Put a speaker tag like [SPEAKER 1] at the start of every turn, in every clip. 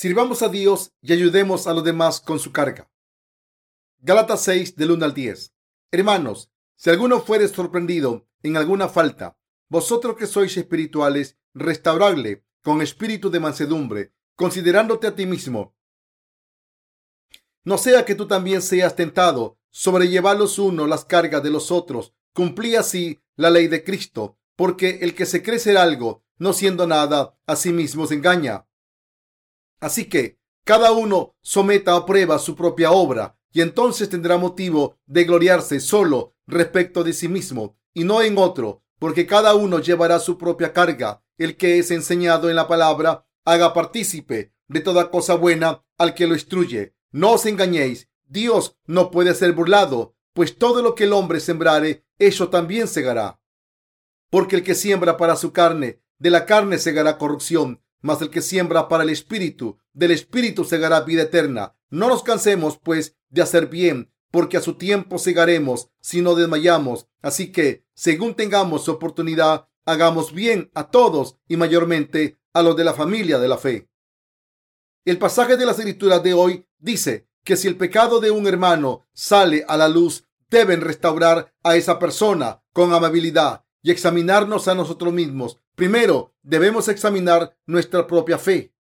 [SPEAKER 1] Sirvamos a Dios y ayudemos a los demás con su carga. Gálatas 6 del 1 al 10. Hermanos, si alguno fuere sorprendido en alguna falta, vosotros que sois espirituales, restauradle con espíritu de mansedumbre, considerándote a ti mismo. No sea que tú también seas tentado, sobrellevar los unos las cargas de los otros, cumplí así la ley de Cristo, porque el que se cree ser algo, no siendo nada, a sí mismo se engaña. Así que cada uno someta a prueba su propia obra y entonces tendrá motivo de gloriarse solo respecto de sí mismo y no en otro, porque cada uno llevará su propia carga. El que es enseñado en la palabra, haga partícipe de toda cosa buena al que lo instruye. No os engañéis, Dios no puede ser burlado, pues todo lo que el hombre sembrare, eso también segará. Porque el que siembra para su carne, de la carne segará corrupción, mas el que siembra para el Espíritu, del Espíritu segará vida eterna. No nos cansemos, pues, de hacer bien, porque a su tiempo segaremos si no desmayamos. Así que, según tengamos oportunidad, hagamos bien a todos y mayormente a los de la familia de la fe. El pasaje de las escrituras de hoy dice que si el pecado de un hermano sale a la luz, deben restaurar a esa persona con amabilidad y examinarnos a nosotros mismos. Primero, debemos examinar nuestra propia fe.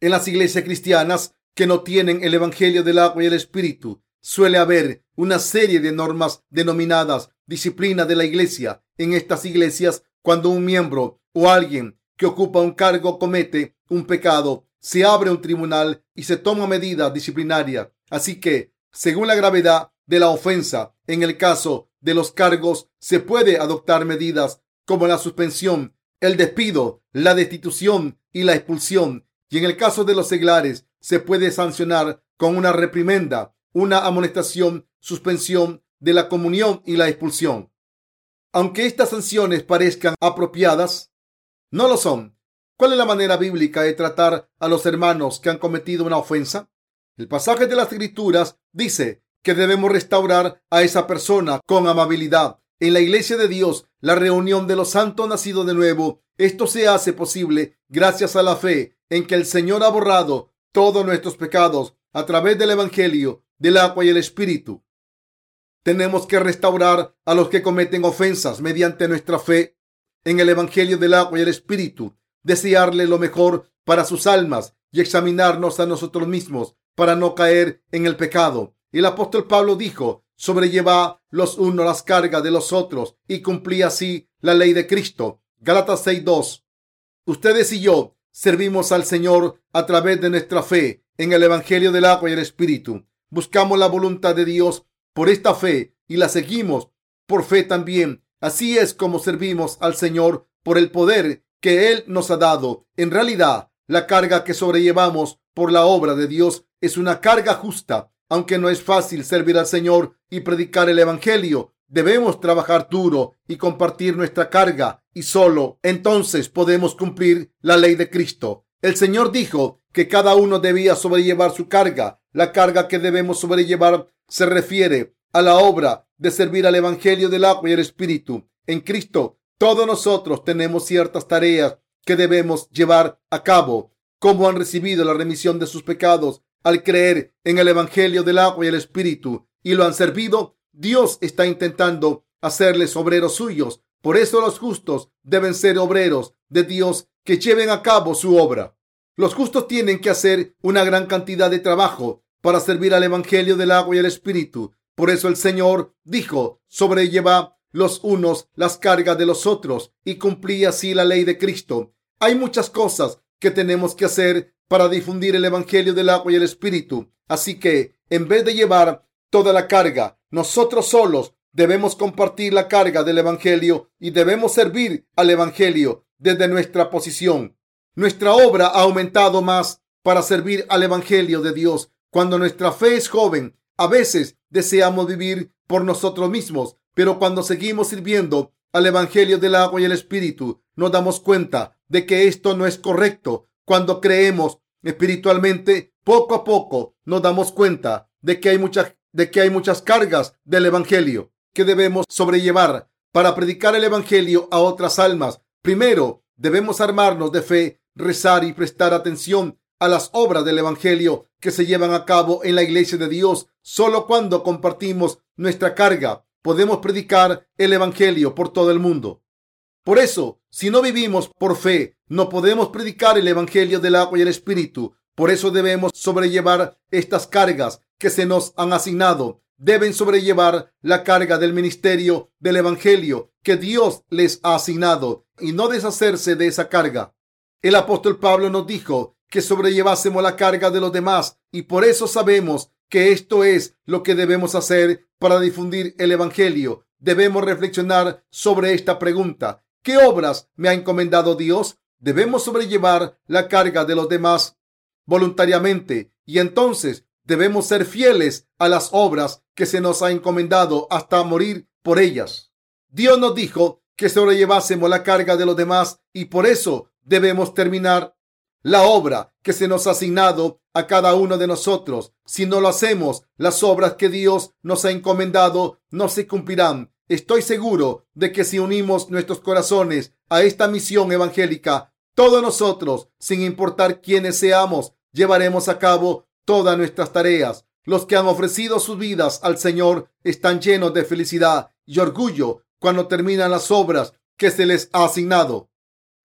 [SPEAKER 1] En las iglesias cristianas que no tienen el Evangelio del agua y el Espíritu, suele haber una serie de normas denominadas disciplina de la iglesia. En estas iglesias, cuando un miembro o alguien que ocupa un cargo comete un pecado, se abre un tribunal y se toma medida disciplinaria. Así que, según la gravedad de la ofensa, en el caso de los cargos, se puede adoptar medidas como la suspensión, el despido, la destitución y la expulsión. Y en el caso de los seglares, se puede sancionar con una reprimenda, una amonestación, suspensión de la comunión y la expulsión. Aunque estas sanciones parezcan apropiadas, no lo son. ¿Cuál es la manera bíblica de tratar a los hermanos que han cometido una ofensa? El pasaje de las escrituras dice que debemos restaurar a esa persona con amabilidad. En la iglesia de Dios, la reunión de los santos nacidos de nuevo, esto se hace posible gracias a la fe en que el Señor ha borrado todos nuestros pecados a través del Evangelio, del agua y el Espíritu. Tenemos que restaurar a los que cometen ofensas mediante nuestra fe en el Evangelio del agua y el Espíritu, desearle lo mejor para sus almas y examinarnos a nosotros mismos para no caer en el pecado. El apóstol Pablo dijo, sobrelleva los unos las cargas de los otros y cumplí así la ley de Cristo. Galatas 6.2. Ustedes y yo servimos al Señor a través de nuestra fe en el Evangelio del agua y el Espíritu. Buscamos la voluntad de Dios por esta fe y la seguimos por fe también. Así es como servimos al Señor por el poder que Él nos ha dado. En realidad, la carga que sobrellevamos por la obra de Dios es una carga justa aunque no es fácil servir al Señor y predicar el Evangelio, debemos trabajar duro y compartir nuestra carga y solo entonces podemos cumplir la ley de Cristo. El Señor dijo que cada uno debía sobrellevar su carga. La carga que debemos sobrellevar se refiere a la obra de servir al Evangelio del agua y el Espíritu. En Cristo, todos nosotros tenemos ciertas tareas que debemos llevar a cabo. Como han recibido la remisión de sus pecados al creer en el Evangelio del agua y el Espíritu y lo han servido, Dios está intentando hacerles obreros suyos. Por eso los justos deben ser obreros de Dios que lleven a cabo su obra. Los justos tienen que hacer una gran cantidad de trabajo para servir al Evangelio del agua y el Espíritu. Por eso el Señor dijo, sobrelleva los unos las cargas de los otros y cumplí así la ley de Cristo. Hay muchas cosas que tenemos que hacer para difundir el Evangelio del agua y el Espíritu. Así que, en vez de llevar toda la carga, nosotros solos debemos compartir la carga del Evangelio y debemos servir al Evangelio desde nuestra posición. Nuestra obra ha aumentado más para servir al Evangelio de Dios. Cuando nuestra fe es joven, a veces deseamos vivir por nosotros mismos, pero cuando seguimos sirviendo al Evangelio del agua y el Espíritu, nos damos cuenta de que esto no es correcto. Cuando creemos espiritualmente, poco a poco nos damos cuenta de que hay muchas, de que hay muchas cargas del Evangelio que debemos sobrellevar para predicar el Evangelio a otras almas. Primero, debemos armarnos de fe, rezar y prestar atención a las obras del Evangelio que se llevan a cabo en la iglesia de Dios. Solo cuando compartimos nuestra carga podemos predicar el Evangelio por todo el mundo. Por eso, si no vivimos por fe, no podemos predicar el Evangelio del agua y el Espíritu. Por eso debemos sobrellevar estas cargas que se nos han asignado. Deben sobrellevar la carga del ministerio del Evangelio que Dios les ha asignado y no deshacerse de esa carga. El apóstol Pablo nos dijo que sobrellevásemos la carga de los demás y por eso sabemos que esto es lo que debemos hacer para difundir el Evangelio. Debemos reflexionar sobre esta pregunta. ¿Qué obras me ha encomendado Dios? Debemos sobrellevar la carga de los demás voluntariamente y entonces debemos ser fieles a las obras que se nos ha encomendado hasta morir por ellas. Dios nos dijo que sobrellevásemos la carga de los demás y por eso debemos terminar la obra que se nos ha asignado a cada uno de nosotros. Si no lo hacemos, las obras que Dios nos ha encomendado no se cumplirán. Estoy seguro de que si unimos nuestros corazones a esta misión evangélica, todos nosotros, sin importar quiénes seamos, llevaremos a cabo todas nuestras tareas. Los que han ofrecido sus vidas al Señor están llenos de felicidad y orgullo cuando terminan las obras que se les ha asignado.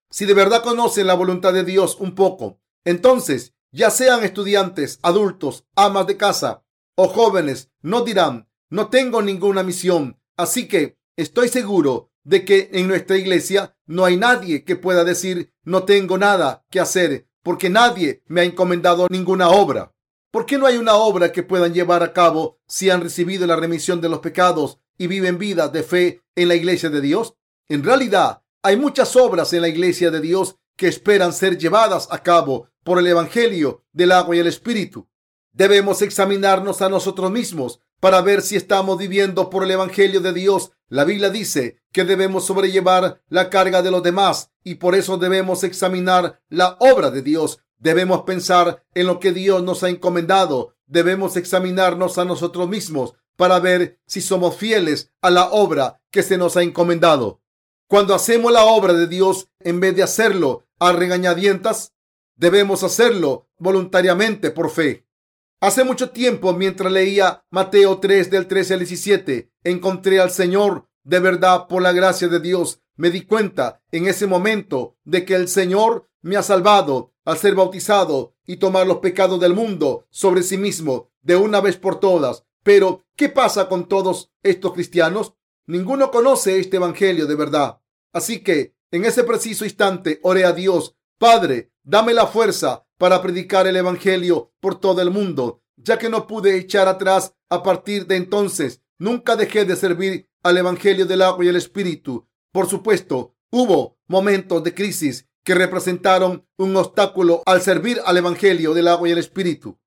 [SPEAKER 1] Si de verdad conocen la voluntad de Dios un poco, entonces, ya sean estudiantes, adultos, amas de casa o jóvenes, no dirán, no tengo ninguna misión. Así que estoy seguro de que en nuestra iglesia no hay nadie que pueda decir, no tengo nada que hacer, porque nadie me ha encomendado ninguna obra. ¿Por qué no hay una obra que puedan llevar a cabo si han recibido la remisión de los pecados y viven vida de fe en la iglesia de Dios? En realidad, hay muchas obras en la iglesia de Dios que esperan ser llevadas a cabo por el Evangelio del agua y el Espíritu. Debemos examinarnos a nosotros mismos para ver si estamos viviendo por el Evangelio de Dios. La Biblia dice que debemos sobrellevar la carga de los demás y por eso debemos examinar la obra de Dios. Debemos pensar en lo que Dios nos ha encomendado. Debemos examinarnos a nosotros mismos para ver si somos fieles a la obra que se nos ha encomendado. Cuando hacemos la obra de Dios, en vez de hacerlo a regañadientas, debemos hacerlo voluntariamente por fe. Hace mucho tiempo, mientras leía Mateo 3 del 13 al 17, encontré al Señor de verdad por la gracia de Dios. Me di cuenta en ese momento de que el Señor me ha salvado al ser bautizado y tomar los pecados del mundo sobre sí mismo de una vez por todas. Pero, ¿qué pasa con todos estos cristianos? Ninguno conoce este Evangelio de verdad. Así que, en ese preciso instante, oré a Dios, Padre, dame la fuerza para predicar el Evangelio por todo el mundo, ya que no pude echar atrás a partir de entonces. Nunca dejé de servir al Evangelio del agua y el Espíritu. Por supuesto, hubo momentos de crisis que representaron un obstáculo al servir al Evangelio del agua y el Espíritu.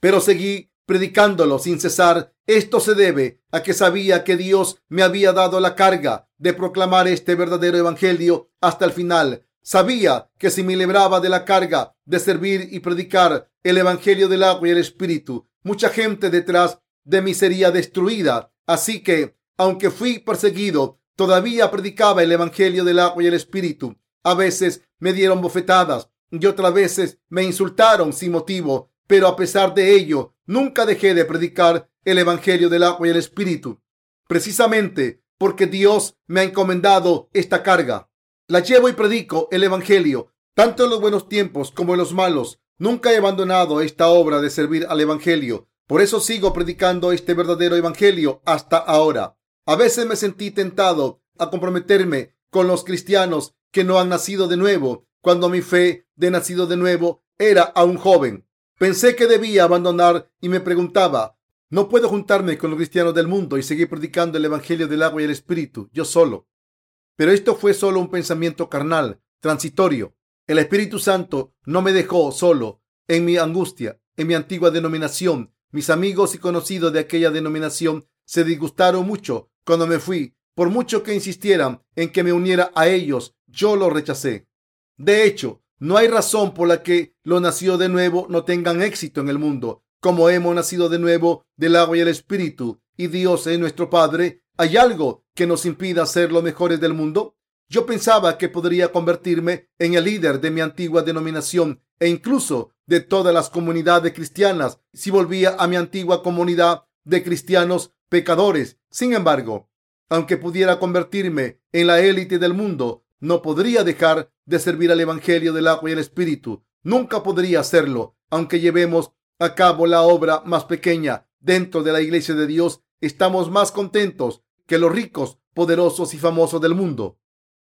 [SPEAKER 1] Pero seguí predicándolo sin cesar. Esto se debe a que sabía que Dios me había dado la carga de proclamar este verdadero evangelio hasta el final. Sabía que si me libraba de la carga de servir y predicar el evangelio del agua y el espíritu, mucha gente detrás de mí sería destruida. Así que, aunque fui perseguido, todavía predicaba el evangelio del agua y el espíritu. A veces me dieron bofetadas y otras veces me insultaron sin motivo, pero a pesar de ello, nunca dejé de predicar el Evangelio del agua y el Espíritu, precisamente porque Dios me ha encomendado esta carga. La llevo y predico el Evangelio, tanto en los buenos tiempos como en los malos. Nunca he abandonado esta obra de servir al Evangelio. Por eso sigo predicando este verdadero Evangelio hasta ahora. A veces me sentí tentado a comprometerme con los cristianos que no han nacido de nuevo, cuando mi fe de nacido de nuevo era aún joven. Pensé que debía abandonar y me preguntaba, no puedo juntarme con los cristianos del mundo y seguir predicando el Evangelio del agua y el Espíritu, yo solo. Pero esto fue solo un pensamiento carnal, transitorio. El Espíritu Santo no me dejó solo en mi angustia, en mi antigua denominación. Mis amigos y conocidos de aquella denominación se disgustaron mucho cuando me fui. Por mucho que insistieran en que me uniera a ellos, yo lo rechacé. De hecho, no hay razón por la que los nacidos de nuevo no tengan éxito en el mundo. Como hemos nacido de nuevo del agua y el espíritu y Dios es nuestro Padre, ¿hay algo que nos impida ser los mejores del mundo? Yo pensaba que podría convertirme en el líder de mi antigua denominación e incluso de todas las comunidades cristianas si volvía a mi antigua comunidad de cristianos pecadores. Sin embargo, aunque pudiera convertirme en la élite del mundo, no podría dejar de servir al Evangelio del agua y el Espíritu. Nunca podría hacerlo, aunque llevemos a cabo la obra más pequeña dentro de la iglesia de Dios. Estamos más contentos que los ricos, poderosos y famosos del mundo.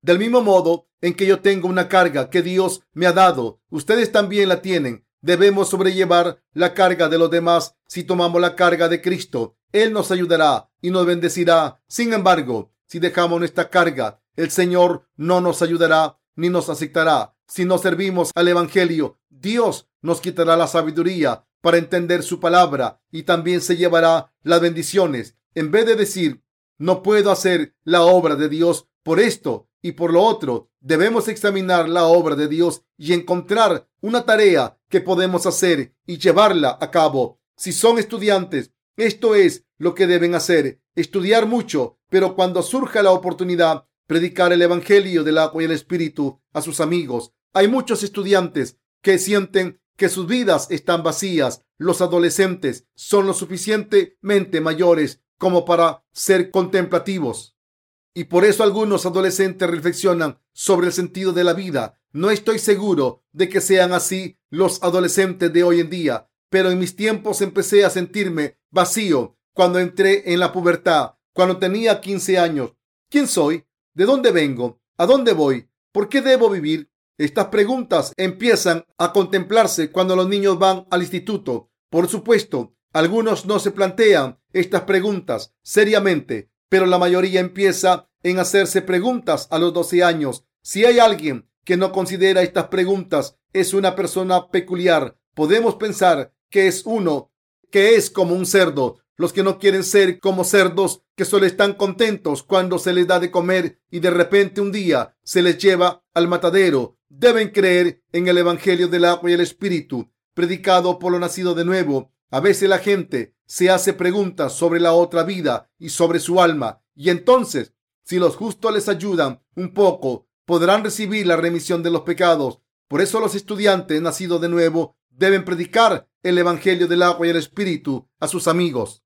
[SPEAKER 1] Del mismo modo en que yo tengo una carga que Dios me ha dado, ustedes también la tienen. Debemos sobrellevar la carga de los demás si tomamos la carga de Cristo. Él nos ayudará y nos bendecirá. Sin embargo, si dejamos nuestra carga, el Señor no nos ayudará ni nos aceptará. Si no servimos al Evangelio, Dios nos quitará la sabiduría para entender su palabra y también se llevará las bendiciones. En vez de decir, no puedo hacer la obra de Dios por esto y por lo otro, debemos examinar la obra de Dios y encontrar una tarea que podemos hacer y llevarla a cabo. Si son estudiantes, esto es lo que deben hacer, estudiar mucho, pero cuando surja la oportunidad, predicar el Evangelio del agua y el Espíritu a sus amigos. Hay muchos estudiantes que sienten que sus vidas están vacías. Los adolescentes son lo suficientemente mayores como para ser contemplativos. Y por eso algunos adolescentes reflexionan sobre el sentido de la vida. No estoy seguro de que sean así los adolescentes de hoy en día, pero en mis tiempos empecé a sentirme vacío cuando entré en la pubertad, cuando tenía 15 años. ¿Quién soy? ¿De dónde vengo? ¿A dónde voy? ¿Por qué debo vivir? Estas preguntas empiezan a contemplarse cuando los niños van al instituto. Por supuesto, algunos no se plantean estas preguntas seriamente, pero la mayoría empieza en hacerse preguntas a los 12 años. Si hay alguien que no considera estas preguntas, es una persona peculiar. Podemos pensar que es uno que es como un cerdo, los que no quieren ser como cerdos que solo están contentos cuando se les da de comer y de repente un día se les lleva al matadero. Deben creer en el Evangelio del agua y el Espíritu, predicado por lo nacido de nuevo. A veces la gente se hace preguntas sobre la otra vida y sobre su alma, y entonces, si los justos les ayudan un poco, podrán recibir la remisión de los pecados. Por eso los estudiantes nacidos de nuevo deben predicar el Evangelio del agua y el Espíritu a sus amigos.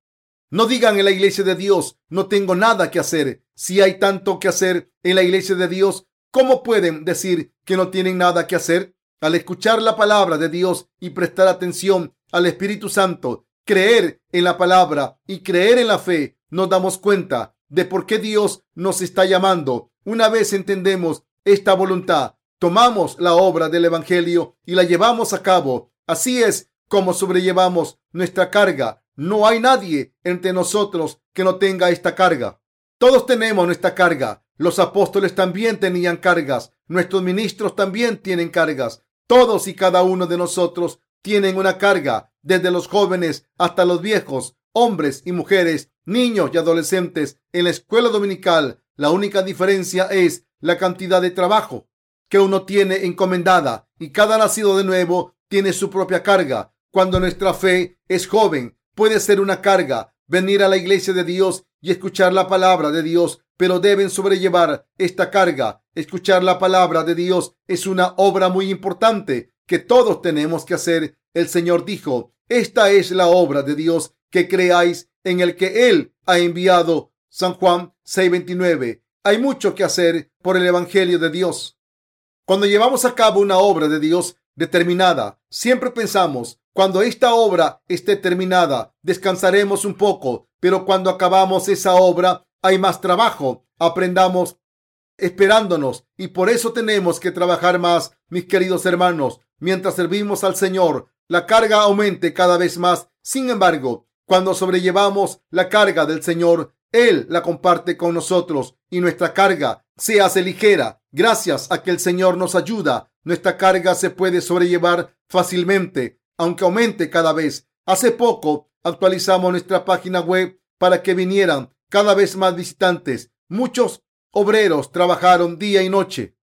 [SPEAKER 1] No digan en la iglesia de Dios, no tengo nada que hacer. Si hay tanto que hacer en la iglesia de Dios, ¿cómo pueden decir que no tienen nada que hacer? Al escuchar la palabra de Dios y prestar atención al Espíritu Santo, creer en la palabra y creer en la fe, nos damos cuenta de por qué Dios nos está llamando. Una vez entendemos esta voluntad, tomamos la obra del Evangelio y la llevamos a cabo. Así es como sobrellevamos nuestra carga no hay nadie entre nosotros que no tenga esta carga. Todos tenemos nuestra carga. Los apóstoles también tenían cargas. Nuestros ministros también tienen cargas. Todos y cada uno de nosotros tienen una carga, desde los jóvenes hasta los viejos, hombres y mujeres, niños y adolescentes. En la escuela dominical, la única diferencia es la cantidad de trabajo que uno tiene encomendada y cada nacido de nuevo tiene su propia carga. Cuando nuestra fe es joven, Puede ser una carga venir a la iglesia de Dios y escuchar la palabra de Dios, pero deben sobrellevar esta carga. Escuchar la palabra de Dios es una obra muy importante que todos tenemos que hacer. El Señor dijo, esta es la obra de Dios, que creáis en el que Él ha enviado. San Juan 6:29. Hay mucho que hacer por el Evangelio de Dios. Cuando llevamos a cabo una obra de Dios determinada, siempre pensamos, cuando esta obra esté terminada, descansaremos un poco, pero cuando acabamos esa obra, hay más trabajo. Aprendamos esperándonos y por eso tenemos que trabajar más, mis queridos hermanos, mientras servimos al Señor. La carga aumente cada vez más. Sin embargo, cuando sobrellevamos la carga del Señor, Él la comparte con nosotros y nuestra carga se hace ligera. Gracias a que el Señor nos ayuda, nuestra carga se puede sobrellevar fácilmente aunque aumente cada vez. Hace poco actualizamos nuestra página web para que vinieran cada vez más visitantes. Muchos obreros trabajaron día y noche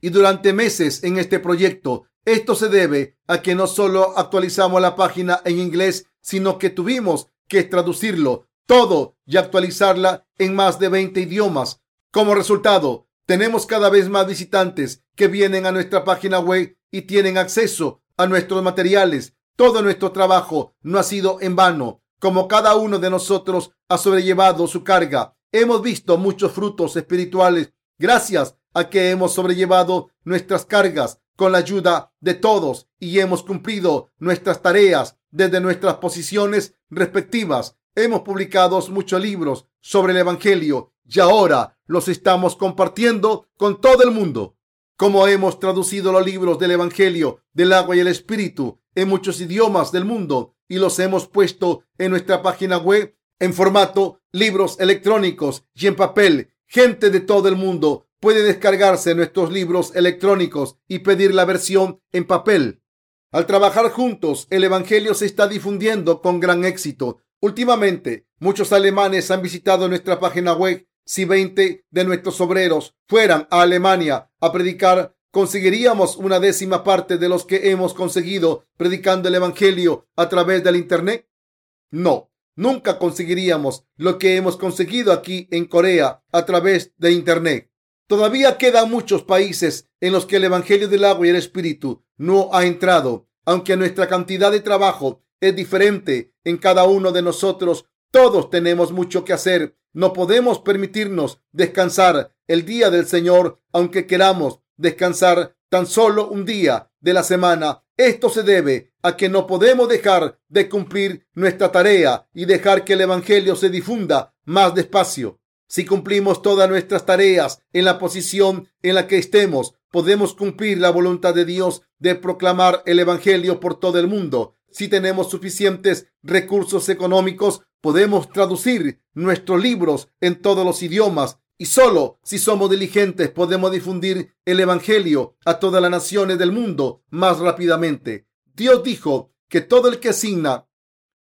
[SPEAKER 1] y durante meses en este proyecto. Esto se debe a que no solo actualizamos la página en inglés, sino que tuvimos que traducirlo todo y actualizarla en más de 20 idiomas. Como resultado, tenemos cada vez más visitantes que vienen a nuestra página web y tienen acceso a nuestros materiales. Todo nuestro trabajo no ha sido en vano. Como cada uno de nosotros ha sobrellevado su carga, hemos visto muchos frutos espirituales gracias a que hemos sobrellevado nuestras cargas con la ayuda de todos y hemos cumplido nuestras tareas desde nuestras posiciones respectivas. Hemos publicado muchos libros sobre el Evangelio y ahora los estamos compartiendo con todo el mundo. Como hemos traducido los libros del Evangelio del agua y el Espíritu en muchos idiomas del mundo y los hemos puesto en nuestra página web en formato libros electrónicos y en papel. Gente de todo el mundo puede descargarse nuestros libros electrónicos y pedir la versión en papel. Al trabajar juntos, el Evangelio se está difundiendo con gran éxito. Últimamente, muchos alemanes han visitado nuestra página web. Si 20 de nuestros obreros fueran a Alemania a predicar, ¿conseguiríamos una décima parte de los que hemos conseguido predicando el Evangelio a través del Internet? No, nunca conseguiríamos lo que hemos conseguido aquí en Corea a través de Internet. Todavía quedan muchos países en los que el Evangelio del agua y el Espíritu no ha entrado. Aunque nuestra cantidad de trabajo es diferente en cada uno de nosotros, todos tenemos mucho que hacer. No podemos permitirnos descansar el día del Señor, aunque queramos descansar tan solo un día de la semana. Esto se debe a que no podemos dejar de cumplir nuestra tarea y dejar que el Evangelio se difunda más despacio. Si cumplimos todas nuestras tareas en la posición en la que estemos, podemos cumplir la voluntad de Dios de proclamar el Evangelio por todo el mundo. Si tenemos suficientes recursos económicos, podemos traducir nuestros libros en todos los idiomas y solo si somos diligentes podemos difundir el Evangelio a todas las naciones del mundo más rápidamente. Dios dijo que todo el que asigna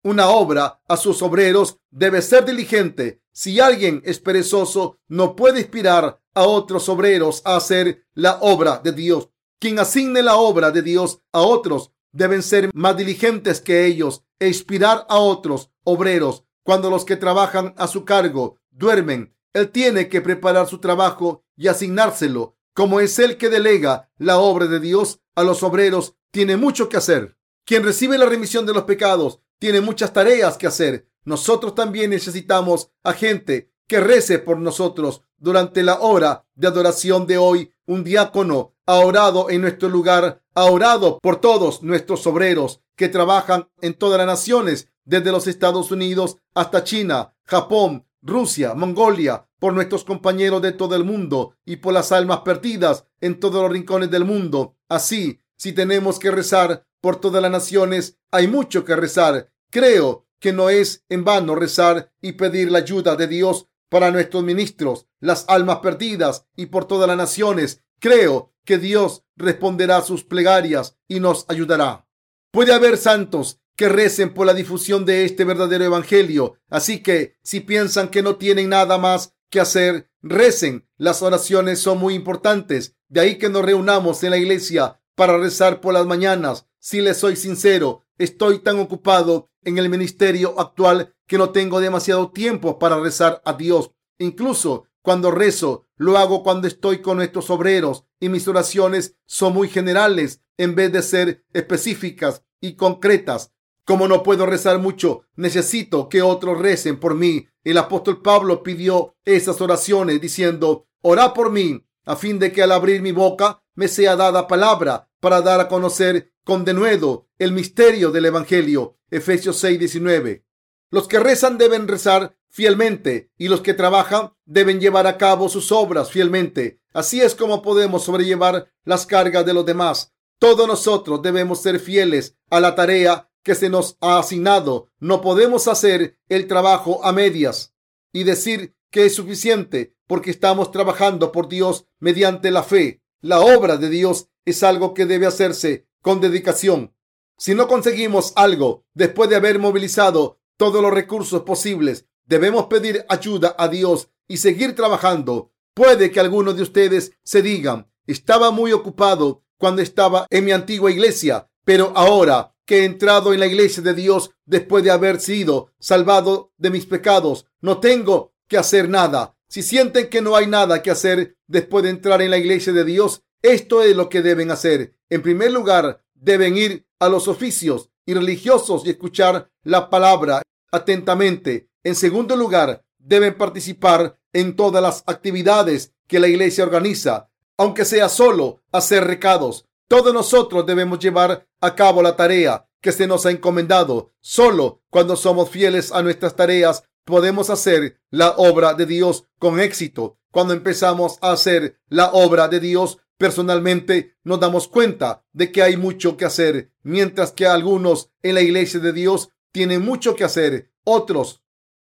[SPEAKER 1] una obra a sus obreros debe ser diligente. Si alguien es perezoso, no puede inspirar a otros obreros a hacer la obra de Dios. Quien asigne la obra de Dios a otros deben ser más diligentes que ellos e inspirar a otros obreros. Cuando los que trabajan a su cargo duermen, él tiene que preparar su trabajo y asignárselo. Como es el que delega la obra de Dios a los obreros, tiene mucho que hacer. Quien recibe la remisión de los pecados tiene muchas tareas que hacer. Nosotros también necesitamos a gente que rece por nosotros durante la hora de adoración de hoy. Un diácono ha orado en nuestro lugar, ha orado por todos nuestros obreros que trabajan en todas las naciones, desde los Estados Unidos hasta China, Japón, Rusia, Mongolia, por nuestros compañeros de todo el mundo y por las almas perdidas en todos los rincones del mundo. Así, si tenemos que rezar por todas las naciones, hay mucho que rezar. Creo que no es en vano rezar y pedir la ayuda de Dios para nuestros ministros, las almas perdidas y por todas las naciones. Creo que Dios responderá sus plegarias y nos ayudará. Puede haber santos que recen por la difusión de este verdadero evangelio. Así que si piensan que no tienen nada más que hacer, recen. Las oraciones son muy importantes. De ahí que nos reunamos en la iglesia para rezar por las mañanas. Si les soy sincero, estoy tan ocupado en el ministerio actual que no tengo demasiado tiempo para rezar a Dios. Incluso cuando rezo, lo hago cuando estoy con nuestros obreros y mis oraciones son muy generales en vez de ser específicas y concretas. Como no puedo rezar mucho, necesito que otros recen por mí. El apóstol Pablo pidió esas oraciones diciendo, ora por mí, a fin de que al abrir mi boca me sea dada palabra para dar a conocer con denuedo el misterio del Evangelio. Efesios 6:19. Los que rezan deben rezar fielmente y los que trabajan deben llevar a cabo sus obras fielmente. Así es como podemos sobrellevar las cargas de los demás. Todos nosotros debemos ser fieles a la tarea que se nos ha asignado. No podemos hacer el trabajo a medias y decir que es suficiente porque estamos trabajando por Dios mediante la fe. La obra de Dios es algo que debe hacerse con dedicación. Si no conseguimos algo después de haber movilizado todos los recursos posibles, debemos pedir ayuda a Dios y seguir trabajando. Puede que algunos de ustedes se digan, estaba muy ocupado cuando estaba en mi antigua iglesia, pero ahora que he entrado en la iglesia de Dios después de haber sido salvado de mis pecados, no tengo que hacer nada. Si sienten que no hay nada que hacer después de entrar en la iglesia de Dios, esto es lo que deben hacer. En primer lugar, deben ir a los oficios y religiosos y escuchar la palabra atentamente. En segundo lugar, deben participar en todas las actividades que la iglesia organiza, aunque sea solo hacer recados. Todos nosotros debemos llevar a cabo la tarea que se nos ha encomendado. Solo cuando somos fieles a nuestras tareas podemos hacer la obra de Dios con éxito. Cuando empezamos a hacer la obra de Dios personalmente, nos damos cuenta de que hay mucho que hacer, mientras que algunos en la iglesia de Dios tienen mucho que hacer, otros,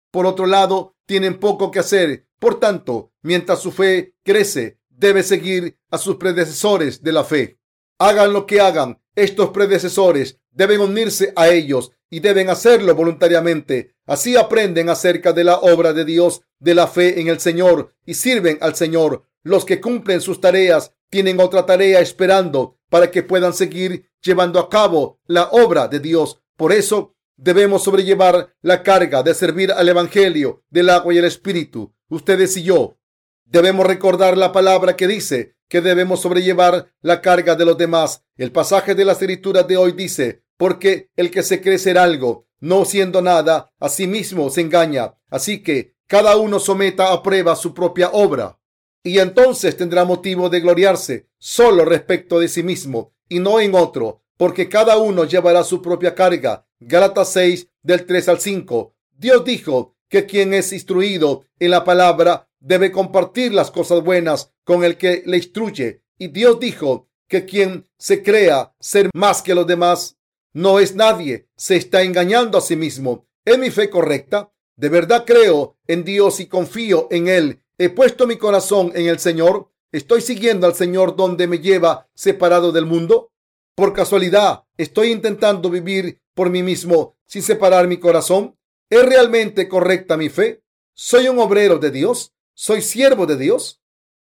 [SPEAKER 1] por otro lado, tienen poco que hacer. Por tanto, mientras su fe crece, debe seguir a sus predecesores de la fe. Hagan lo que hagan, estos predecesores deben unirse a ellos y deben hacerlo voluntariamente. Así aprenden acerca de la obra de Dios, de la fe en el Señor y sirven al Señor. Los que cumplen sus tareas tienen otra tarea esperando para que puedan seguir llevando a cabo la obra de Dios. Por eso debemos sobrellevar la carga de servir al Evangelio del agua y el Espíritu. Ustedes y yo debemos recordar la palabra que dice que debemos sobrellevar la carga de los demás. El pasaje de la escritura de hoy dice, porque el que se cree ser algo, no siendo nada, a sí mismo se engaña. Así que cada uno someta a prueba su propia obra. Y entonces tendrá motivo de gloriarse solo respecto de sí mismo y no en otro, porque cada uno llevará su propia carga. Gálatas 6 del 3 al 5. Dios dijo que quien es instruido en la palabra debe compartir las cosas buenas con el que le instruye. Y Dios dijo que quien se crea ser más que los demás no es nadie, se está engañando a sí mismo. ¿Es mi fe correcta? ¿De verdad creo en Dios y confío en Él? ¿He puesto mi corazón en el Señor? ¿Estoy siguiendo al Señor donde me lleva separado del mundo? Por casualidad, ¿estoy intentando vivir por mí mismo sin separar mi corazón? ¿Es realmente correcta mi fe? ¿Soy un obrero de Dios? ¿Soy siervo de Dios?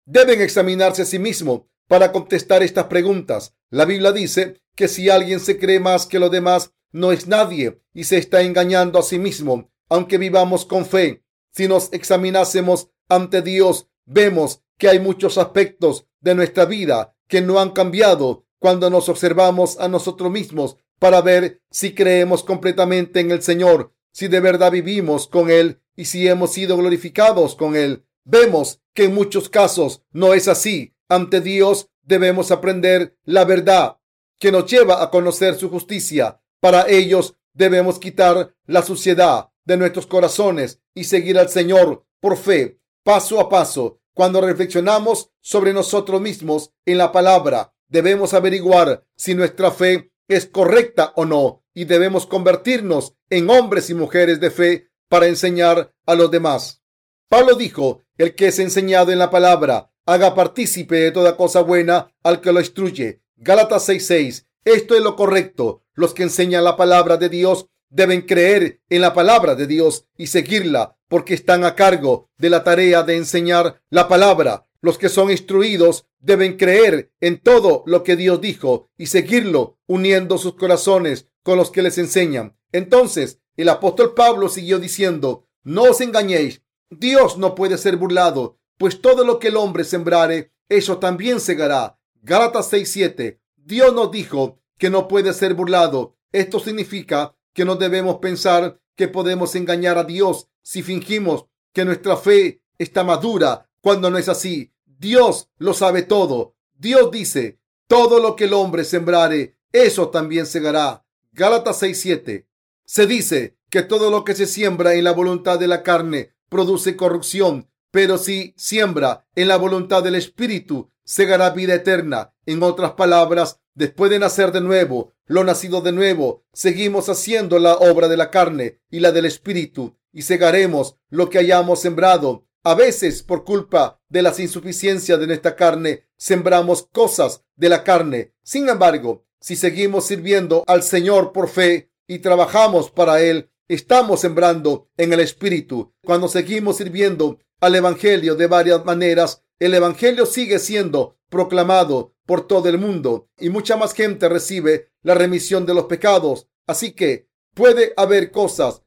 [SPEAKER 1] Deben examinarse a sí mismo para contestar estas preguntas. La Biblia dice que si alguien se cree más que los demás, no es nadie y se está engañando a sí mismo, aunque vivamos con fe. Si nos examinásemos ante Dios, vemos que hay muchos aspectos de nuestra vida que no han cambiado cuando nos observamos a nosotros mismos para ver si creemos completamente en el Señor, si de verdad vivimos con Él y si hemos sido glorificados con Él. Vemos que en muchos casos no es así. Ante Dios debemos aprender la verdad que nos lleva a conocer su justicia. Para ellos debemos quitar la suciedad de nuestros corazones y seguir al Señor por fe, paso a paso. Cuando reflexionamos sobre nosotros mismos en la palabra, debemos averiguar si nuestra fe es correcta o no y debemos convertirnos en hombres y mujeres de fe para enseñar a los demás. Pablo dijo, el que es enseñado en la palabra, haga partícipe de toda cosa buena al que lo instruye. Gálatas 6:6. Esto es lo correcto. Los que enseñan la palabra de Dios deben creer en la palabra de Dios y seguirla porque están a cargo de la tarea de enseñar la palabra. Los que son instruidos deben creer en todo lo que Dios dijo y seguirlo uniendo sus corazones con los que les enseñan. Entonces, el apóstol Pablo siguió diciendo, no os engañéis, Dios no puede ser burlado, pues todo lo que el hombre sembrare, eso también segará. Gálatas 6:7. Dios nos dijo que no puede ser burlado. Esto significa que no debemos pensar que podemos engañar a Dios si fingimos que nuestra fe está madura cuando no es así. Dios lo sabe todo. Dios dice, todo lo que el hombre sembrare, eso también segará. Gálatas 6:7. Se dice que todo lo que se siembra en la voluntad de la carne produce corrupción, pero si siembra en la voluntad del Espíritu, segará vida eterna. En otras palabras, después de nacer de nuevo, lo nacido de nuevo, seguimos haciendo la obra de la carne y la del Espíritu, y segaremos lo que hayamos sembrado. A veces, por culpa de las insuficiencias de nuestra carne, sembramos cosas de la carne. Sin embargo, si seguimos sirviendo al Señor por fe y trabajamos para Él, estamos sembrando en el Espíritu. Cuando seguimos sirviendo al Evangelio de varias maneras, el Evangelio sigue siendo proclamado por todo el mundo y mucha más gente recibe la remisión de los pecados. Así que puede haber cosas,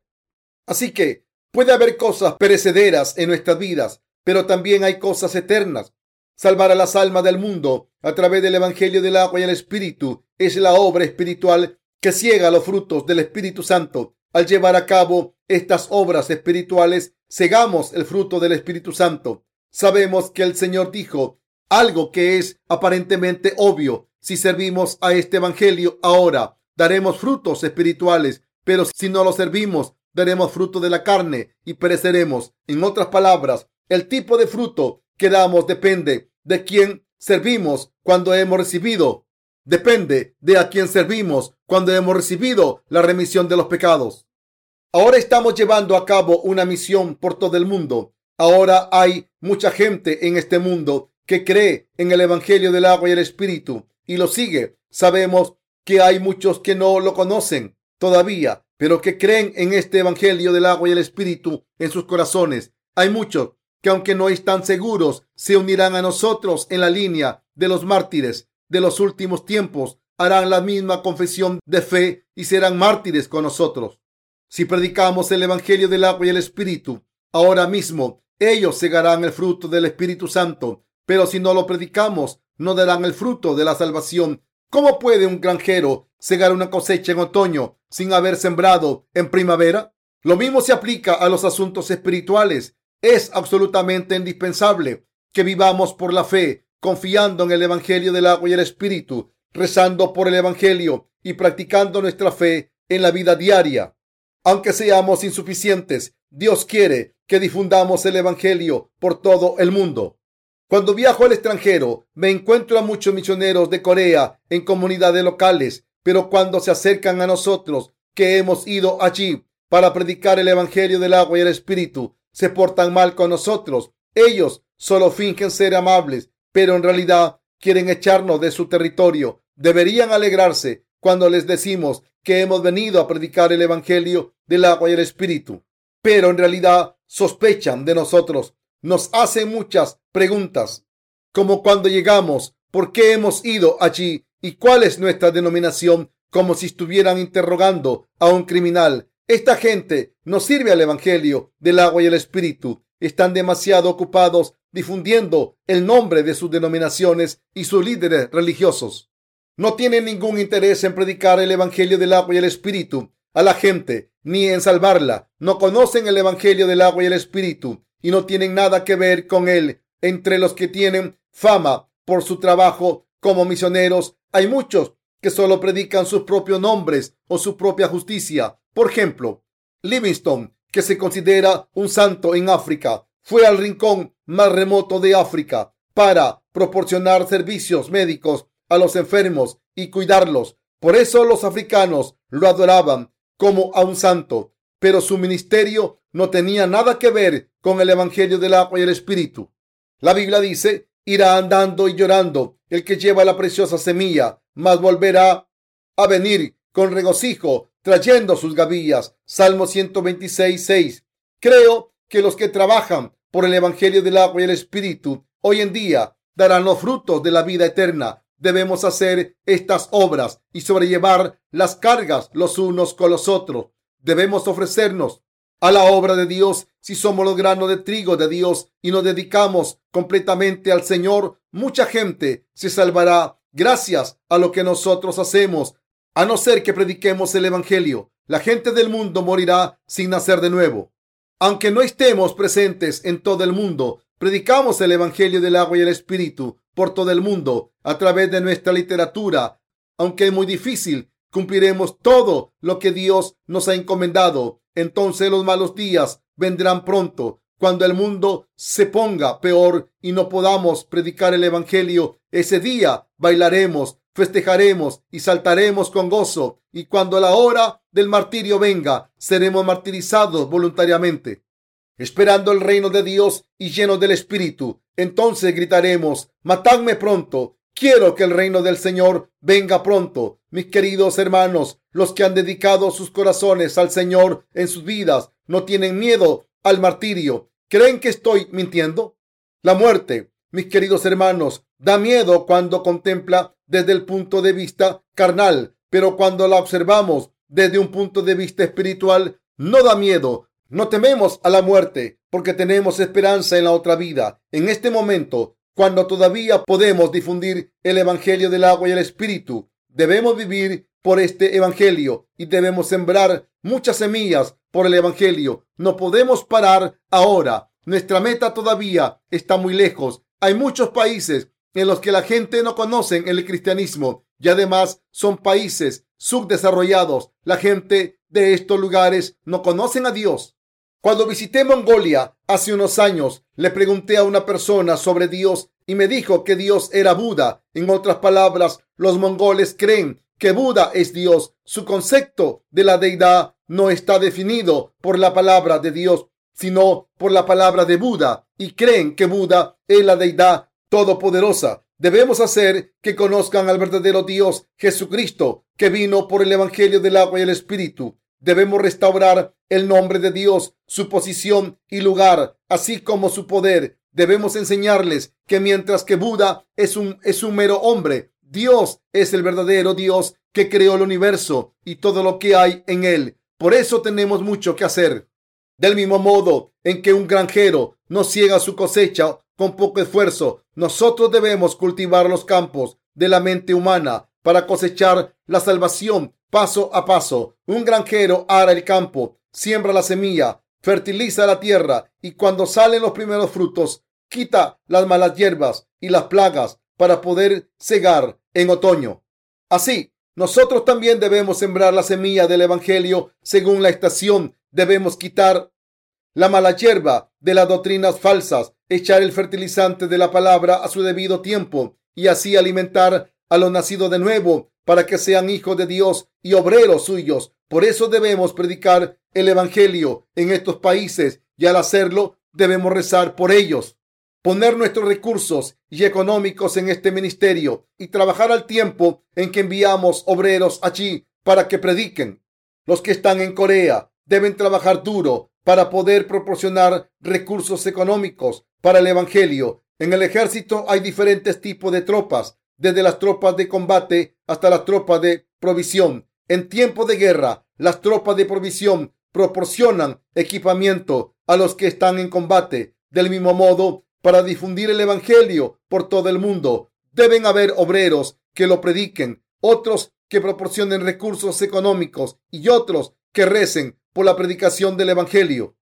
[SPEAKER 1] así que puede haber cosas perecederas en nuestras vidas, pero también hay cosas eternas. Salvar a las almas del mundo a través del Evangelio del agua y el Espíritu es la obra espiritual que ciega los frutos del Espíritu Santo. Al llevar a cabo estas obras espirituales, cegamos el fruto del Espíritu Santo. Sabemos que el Señor dijo algo que es aparentemente obvio. Si servimos a este Evangelio ahora, daremos frutos espirituales, pero si no lo servimos, daremos fruto de la carne y pereceremos. En otras palabras, el tipo de fruto que damos depende de quién servimos cuando hemos recibido. Depende de a quién servimos cuando hemos recibido la remisión de los pecados. Ahora estamos llevando a cabo una misión por todo el mundo. Ahora hay mucha gente en este mundo que cree en el Evangelio del agua y el Espíritu y lo sigue. Sabemos que hay muchos que no lo conocen todavía, pero que creen en este Evangelio del agua y el Espíritu en sus corazones. Hay muchos que aunque no están seguros, se unirán a nosotros en la línea de los mártires de los últimos tiempos. Harán la misma confesión de fe y serán mártires con nosotros. Si predicamos el Evangelio del agua y el Espíritu, ahora mismo ellos segarán el fruto del Espíritu Santo, pero si no lo predicamos, no darán el fruto de la salvación. ¿Cómo puede un granjero segar una cosecha en otoño sin haber sembrado en primavera? Lo mismo se aplica a los asuntos espirituales. Es absolutamente indispensable que vivamos por la fe, confiando en el Evangelio del agua y el Espíritu, rezando por el Evangelio y practicando nuestra fe en la vida diaria. Aunque seamos insuficientes, Dios quiere que difundamos el Evangelio por todo el mundo. Cuando viajo al extranjero, me encuentro a muchos misioneros de Corea en comunidades locales, pero cuando se acercan a nosotros, que hemos ido allí para predicar el Evangelio del agua y el Espíritu, se portan mal con nosotros. Ellos solo fingen ser amables, pero en realidad quieren echarnos de su territorio. Deberían alegrarse cuando les decimos que hemos venido a predicar el Evangelio del agua y el Espíritu. Pero en realidad sospechan de nosotros. Nos hacen muchas preguntas, como cuando llegamos, ¿por qué hemos ido allí? ¿Y cuál es nuestra denominación? Como si estuvieran interrogando a un criminal. Esta gente no sirve al Evangelio del agua y el Espíritu. Están demasiado ocupados difundiendo el nombre de sus denominaciones y sus líderes religiosos. No tienen ningún interés en predicar el Evangelio del agua y el Espíritu a la gente, ni en salvarla. No conocen el Evangelio del agua y el Espíritu y no tienen nada que ver con él. Entre los que tienen fama por su trabajo como misioneros, hay muchos que solo predican sus propios nombres o su propia justicia. Por ejemplo, Livingstone, que se considera un santo en África, fue al rincón más remoto de África para proporcionar servicios médicos a los enfermos y cuidarlos. Por eso los africanos lo adoraban como a un santo, pero su ministerio no tenía nada que ver con el Evangelio del agua y el Espíritu. La Biblia dice, irá andando y llorando el que lleva la preciosa semilla, mas volverá a venir con regocijo trayendo sus gavillas. Salmo 126, 6. Creo que los que trabajan por el Evangelio del agua y el Espíritu hoy en día darán los frutos de la vida eterna. Debemos hacer estas obras y sobrellevar las cargas los unos con los otros. Debemos ofrecernos a la obra de Dios si somos los granos de trigo de Dios y nos dedicamos completamente al Señor. Mucha gente se salvará gracias a lo que nosotros hacemos a no ser que prediquemos el Evangelio. La gente del mundo morirá sin nacer de nuevo. Aunque no estemos presentes en todo el mundo, predicamos el Evangelio del agua y el Espíritu por todo el mundo a través de nuestra literatura. Aunque es muy difícil, cumpliremos todo lo que Dios nos ha encomendado. Entonces los malos días vendrán pronto. Cuando el mundo se ponga peor y no podamos predicar el Evangelio, ese día bailaremos, festejaremos y saltaremos con gozo, y cuando la hora del martirio venga, seremos martirizados voluntariamente, esperando el reino de Dios y llenos del Espíritu. Entonces gritaremos, matadme pronto, quiero que el reino del Señor venga pronto. Mis queridos hermanos, los que han dedicado sus corazones al Señor en sus vidas, no tienen miedo al martirio. ¿Creen que estoy mintiendo? La muerte, mis queridos hermanos, da miedo cuando contempla desde el punto de vista carnal, pero cuando la observamos desde un punto de vista espiritual, no da miedo. No tememos a la muerte porque tenemos esperanza en la otra vida. En este momento cuando todavía podemos difundir el Evangelio del agua y el Espíritu. Debemos vivir por este Evangelio y debemos sembrar muchas semillas por el Evangelio. No podemos parar ahora. Nuestra meta todavía está muy lejos. Hay muchos países en los que la gente no conoce el cristianismo y además son países subdesarrollados. La gente de estos lugares no conocen a Dios. Cuando visité Mongolia hace unos años, le pregunté a una persona sobre Dios y me dijo que Dios era Buda. En otras palabras, los mongoles creen que Buda es Dios. Su concepto de la deidad no está definido por la palabra de Dios, sino por la palabra de Buda y creen que Buda es la deidad todopoderosa. Debemos hacer que conozcan al verdadero Dios Jesucristo, que vino por el Evangelio del agua y el Espíritu. Debemos restaurar el nombre de Dios, su posición y lugar, así como su poder. Debemos enseñarles que mientras que Buda es un, es un mero hombre, Dios es el verdadero Dios que creó el universo y todo lo que hay en él. Por eso tenemos mucho que hacer. Del mismo modo en que un granjero no ciega su cosecha con poco esfuerzo, nosotros debemos cultivar los campos de la mente humana para cosechar la salvación paso a paso. Un granjero ara el campo, siembra la semilla, fertiliza la tierra y cuando salen los primeros frutos, quita las malas hierbas y las plagas para poder cegar en otoño. Así, nosotros también debemos sembrar la semilla del Evangelio según la estación. Debemos quitar la mala hierba de las doctrinas falsas, echar el fertilizante de la palabra a su debido tiempo y así alimentar a los nacidos de nuevo para que sean hijos de Dios y obreros suyos. Por eso debemos predicar el Evangelio en estos países y al hacerlo debemos rezar por ellos, poner nuestros recursos y económicos en este ministerio y trabajar al tiempo en que enviamos obreros allí para que prediquen. Los que están en Corea deben trabajar duro para poder proporcionar recursos económicos para el Evangelio. En el ejército hay diferentes tipos de tropas desde las tropas de combate hasta las tropas de provisión. En tiempo de guerra, las tropas de provisión proporcionan equipamiento a los que están en combate. Del mismo modo, para difundir el Evangelio por todo el mundo, deben haber obreros que lo prediquen, otros que proporcionen recursos económicos y otros que recen por la predicación del Evangelio.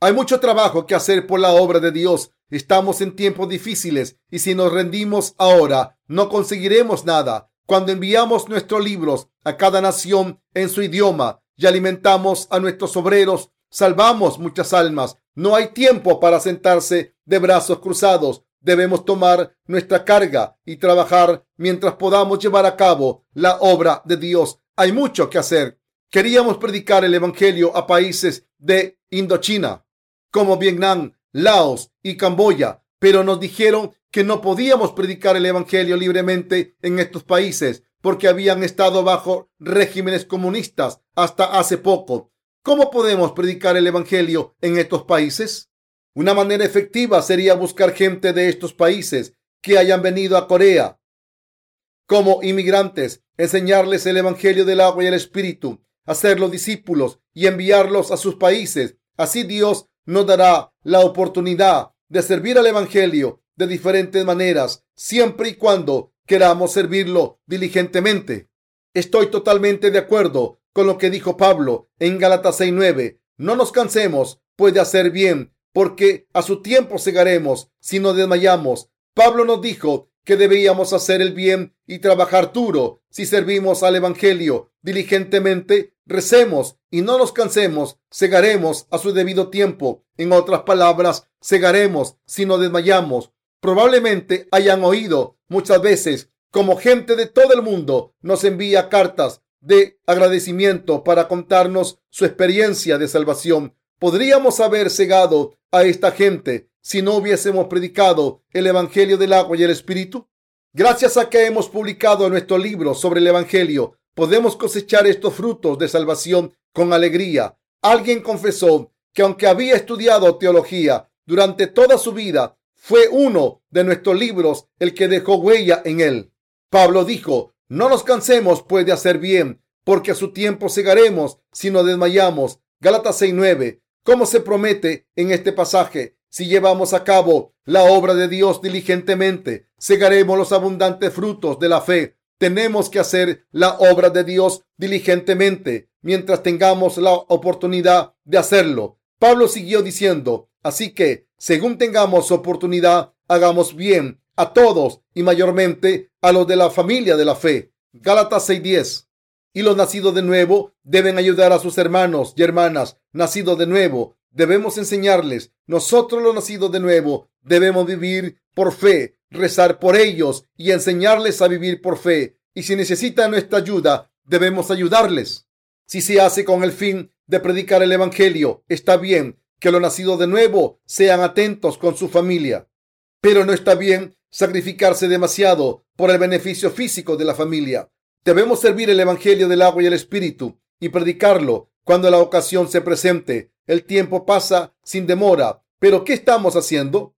[SPEAKER 1] Hay mucho trabajo que hacer por la obra de Dios. Estamos en tiempos difíciles y si nos rendimos ahora, no conseguiremos nada. Cuando enviamos nuestros libros a cada nación en su idioma y alimentamos a nuestros obreros, salvamos muchas almas. No hay tiempo para sentarse de brazos cruzados. Debemos tomar nuestra carga y trabajar mientras podamos llevar a cabo la obra de Dios. Hay mucho que hacer. Queríamos predicar el Evangelio a países de Indochina, como Vietnam, Laos y Camboya, pero nos dijeron que no podíamos predicar el Evangelio libremente en estos países porque habían estado bajo regímenes comunistas hasta hace poco. ¿Cómo podemos predicar el Evangelio en estos países? Una manera efectiva sería buscar gente de estos países que hayan venido a Corea como inmigrantes, enseñarles el Evangelio del agua y el Espíritu, hacerlos discípulos y enviarlos a sus países. Así Dios nos dará la oportunidad de servir al Evangelio de diferentes maneras, siempre y cuando queramos servirlo diligentemente. Estoy totalmente de acuerdo con lo que dijo Pablo en Gálatas 6:9. No nos cansemos, pues, de hacer bien, porque a su tiempo segaremos si no desmayamos. Pablo nos dijo que debíamos hacer el bien y trabajar duro. Si servimos al Evangelio diligentemente, recemos y no nos cansemos, segaremos a su debido tiempo. En otras palabras, segaremos si no desmayamos. Probablemente hayan oído muchas veces como gente de todo el mundo nos envía cartas de agradecimiento para contarnos su experiencia de salvación. Podríamos haber cegado a esta gente si no hubiésemos predicado el Evangelio del agua y el Espíritu? Gracias a que hemos publicado nuestro libro sobre el Evangelio, podemos cosechar estos frutos de salvación con alegría. Alguien confesó que aunque había estudiado teología durante toda su vida, fue uno de nuestros libros el que dejó huella en él. Pablo dijo, no nos cansemos pues de hacer bien, porque a su tiempo segaremos si no desmayamos. Gálatas 6:9. Como se promete en este pasaje, Si llevamos a cabo la obra de Dios diligentemente, segaremos los abundantes frutos de la fe. Tenemos que hacer la obra de Dios diligentemente mientras tengamos la oportunidad de hacerlo. Pablo siguió diciendo, así que, según tengamos oportunidad, hagamos bien a todos y mayormente a los de la familia de la fe. Gálatas 6:10. Y los nacidos de nuevo deben ayudar a sus hermanos y hermanas nacidos de nuevo. Debemos enseñarles. Nosotros los nacidos de nuevo debemos vivir por fe, rezar por ellos y enseñarles a vivir por fe. Y si necesitan nuestra ayuda, debemos ayudarles. Si se hace con el fin de predicar el Evangelio, está bien que los nacidos de nuevo sean atentos con su familia. Pero no está bien sacrificarse demasiado por el beneficio físico de la familia. Debemos servir el Evangelio del agua y el Espíritu y predicarlo cuando la ocasión se presente. El tiempo pasa sin demora. Pero ¿qué estamos haciendo?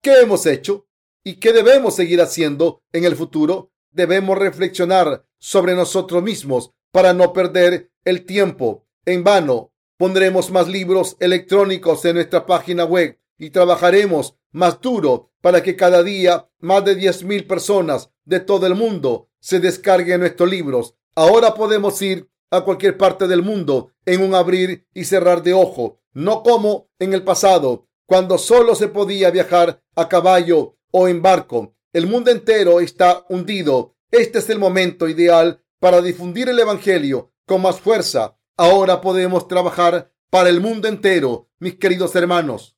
[SPEAKER 1] ¿Qué hemos hecho? ¿Y qué debemos seguir haciendo en el futuro? Debemos reflexionar sobre nosotros mismos para no perder el tiempo en vano. Pondremos más libros electrónicos en nuestra página web y trabajaremos más duro para que cada día más de 10.000 personas de todo el mundo se descarguen nuestros libros. Ahora podemos ir a cualquier parte del mundo en un abrir y cerrar de ojo, no como en el pasado, cuando solo se podía viajar a caballo o en barco. El mundo entero está hundido. Este es el momento ideal para difundir el Evangelio con más fuerza. Ahora podemos trabajar para el mundo entero, mis queridos hermanos.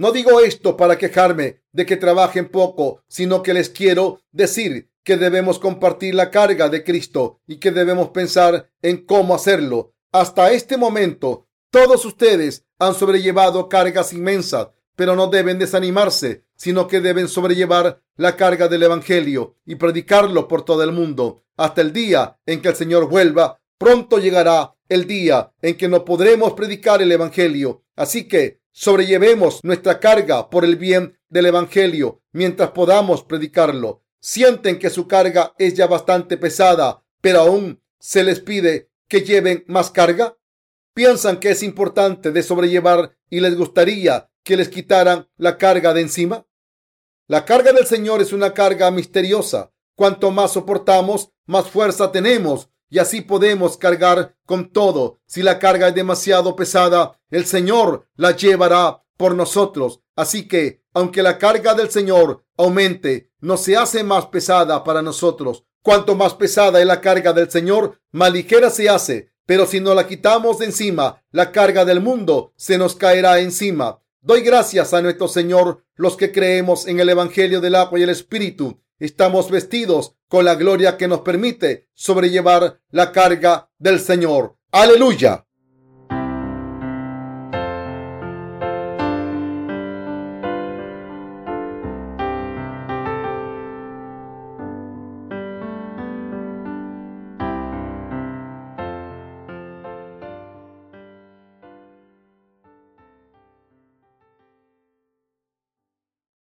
[SPEAKER 1] No digo esto para quejarme de que trabajen poco, sino que les quiero decir que debemos compartir la carga de Cristo y que debemos pensar en cómo hacerlo. Hasta este momento, todos ustedes han sobrellevado cargas inmensas, pero no deben desanimarse, sino que deben sobrellevar la carga del Evangelio y predicarlo por todo el mundo. Hasta el día en que el Señor vuelva, pronto llegará el día en que no podremos predicar el Evangelio. Así que sobrellevemos nuestra carga por el bien del Evangelio mientras podamos predicarlo. Sienten que su carga es ya bastante pesada, pero aún se les pide que lleven más carga. Piensan que es importante de sobrellevar y les gustaría que les quitaran la carga de encima. La carga del Señor es una carga misteriosa. Cuanto más soportamos, más fuerza tenemos y así podemos cargar con todo. Si la carga es demasiado pesada, el Señor la llevará por nosotros. Así que, aunque la carga del Señor aumente, no se hace más pesada para nosotros. Cuanto más pesada es la carga del Señor, más ligera se hace. Pero si no la quitamos de encima, la carga del mundo se nos caerá encima. Doy gracias a nuestro Señor los que creemos en el Evangelio del agua y el Espíritu estamos vestidos con la gloria que nos permite sobrellevar la carga del Señor. Aleluya.